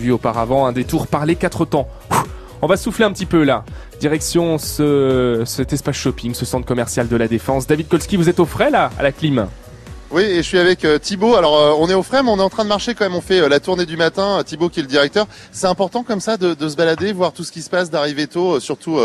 Vu auparavant un détour par les quatre temps. On va souffler un petit peu là. Direction ce, cet espace shopping, ce centre commercial de la Défense. David Kolski, vous êtes au frais là, à la clim oui, et je suis avec euh, Thibaut. Alors, euh, on est au frais, mais on est en train de marcher quand même. On fait euh, la tournée du matin. Thibaut, qui est le directeur. C'est important comme ça de, se balader, voir tout ce qui se passe, d'arriver tôt, surtout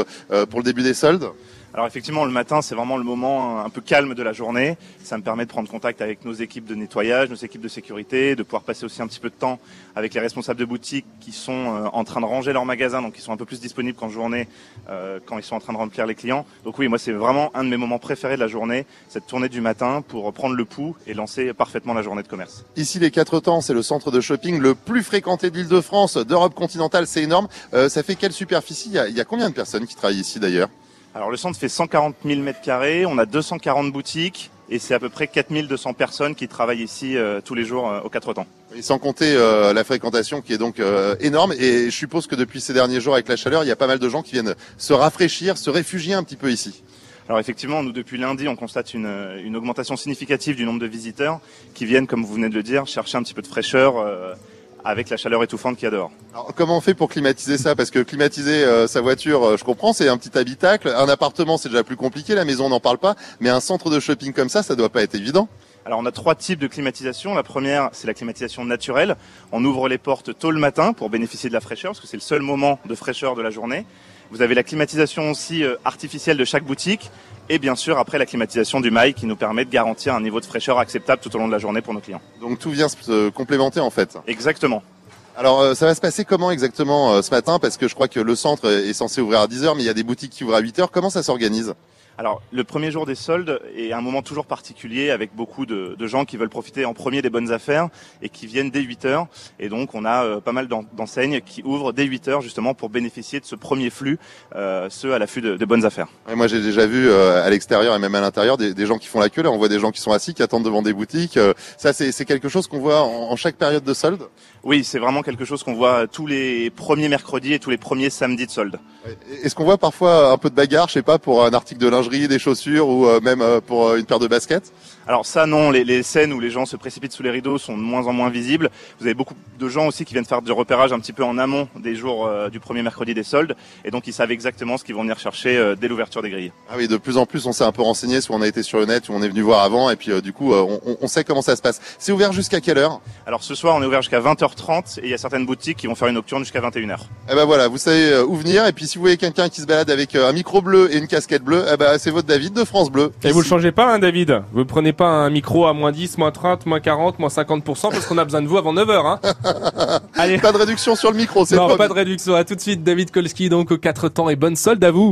pour le début des soldes. Alors effectivement, le matin, c'est vraiment le moment un peu calme de la journée. Ça me permet de prendre contact avec nos équipes de nettoyage, nos équipes de sécurité, de pouvoir passer aussi un petit peu de temps avec les responsables de boutique qui sont euh, en train de ranger leurs magasins, donc qui sont un peu plus disponibles qu'en journée euh, quand ils sont en train de remplir les clients. Donc oui, moi c'est vraiment un de mes moments préférés de la journée, cette tournée du matin pour prendre le pouls et lancer parfaitement la journée de commerce. Ici, les quatre temps, c'est le centre de shopping le plus fréquenté d'Île-de-France, d'Europe continentale, c'est énorme. Euh, ça fait quelle superficie? Y, a, il y a combien de personnes qui travaillent ici d'ailleurs? Alors le centre fait 140 000 mètres carrés, on a 240 boutiques et c'est à peu près 4200 personnes qui travaillent ici euh, tous les jours euh, aux quatre temps. Et sans compter euh, la fréquentation qui est donc énorme et je suppose que depuis ces derniers jours avec la chaleur, il y a pas mal de gens qui viennent se rafraîchir, se réfugier un petit peu ici. Alors effectivement, nous depuis lundi, on constate une, une augmentation significative du nombre de visiteurs qui viennent, comme vous venez de le dire, chercher un petit peu de fraîcheur avec la chaleur étouffante qu'il y a dehors. Alors, comment on fait pour climatiser ça? Parce que climatiser euh, sa voiture, euh, je comprends, c'est un petit habitacle. Un appartement, c'est déjà plus compliqué. La maison, on n'en parle pas. Mais un centre de shopping comme ça, ça doit pas être évident. Alors on a trois types de climatisation. La première, c'est la climatisation naturelle. On ouvre les portes tôt le matin pour bénéficier de la fraîcheur, parce que c'est le seul moment de fraîcheur de la journée. Vous avez la climatisation aussi euh, artificielle de chaque boutique. Et bien sûr, après la climatisation du mail qui nous permet de garantir un niveau de fraîcheur acceptable tout au long de la journée pour nos clients. Donc tout vient se complémenter en fait. Exactement. Alors euh, ça va se passer comment exactement euh, ce matin? Parce que je crois que le centre est censé ouvrir à 10h, mais il y a des boutiques qui ouvrent à 8h. Comment ça s'organise? Alors, le premier jour des soldes est un moment toujours particulier avec beaucoup de, gens qui veulent profiter en premier des bonnes affaires et qui viennent dès 8 heures. Et donc, on a euh, pas mal d'enseignes qui ouvrent dès 8 heures justement pour bénéficier de ce premier flux, euh, ceux à l'affût de, de, bonnes affaires. moi, j'ai déjà vu euh, à l'extérieur et même à l'intérieur des, gens qui font la queue. Là, on voit des gens qui sont assis, qui attendent devant des boutiques. ça, c'est quelque chose qu'on voit en, chaque période de solde? Oui, c'est vraiment quelque chose qu'on voit tous les premiers mercredis et tous les premiers samedis de solde. Est-ce qu'on voit parfois un peu de bagarre, je sais pas, pour un article de lingerie des chaussures ou euh, même euh, pour euh, une paire de baskets Alors ça non, les, les, scènes où les gens se précipitent sous les rideaux sont de moins en moins visibles. Vous avez beaucoup de gens aussi qui viennent faire du repérage un petit peu en amont des jours du premier mercredi des soldes et donc ils savent exactement ce qu'ils vont venir chercher dès l'ouverture des grilles. Ah oui, de plus en plus on s'est un peu renseigné, soit on a été sur le net, ou on est venu voir avant et puis du coup on, on, sait comment ça se passe. C'est ouvert jusqu'à quelle heure? Alors ce soir on est ouvert jusqu'à 20h30 et il y a certaines boutiques qui vont faire une nocturne jusqu'à 21h. Eh ben voilà, vous savez où venir et puis si vous voyez quelqu'un qui se balade avec un micro bleu et une casquette bleue, eh ben c'est votre David de France Bleu. Et vous le changez pas, hein, David Vous prenez pas un micro à moins 10, moins 30, moins 40, moins 50% parce qu'on a besoin de vous avant 9h. Hein Allez. Pas de réduction sur le micro, c'est Non, pas de réduction. À tout de suite, David Kolski, donc aux quatre temps et bonne solde à vous.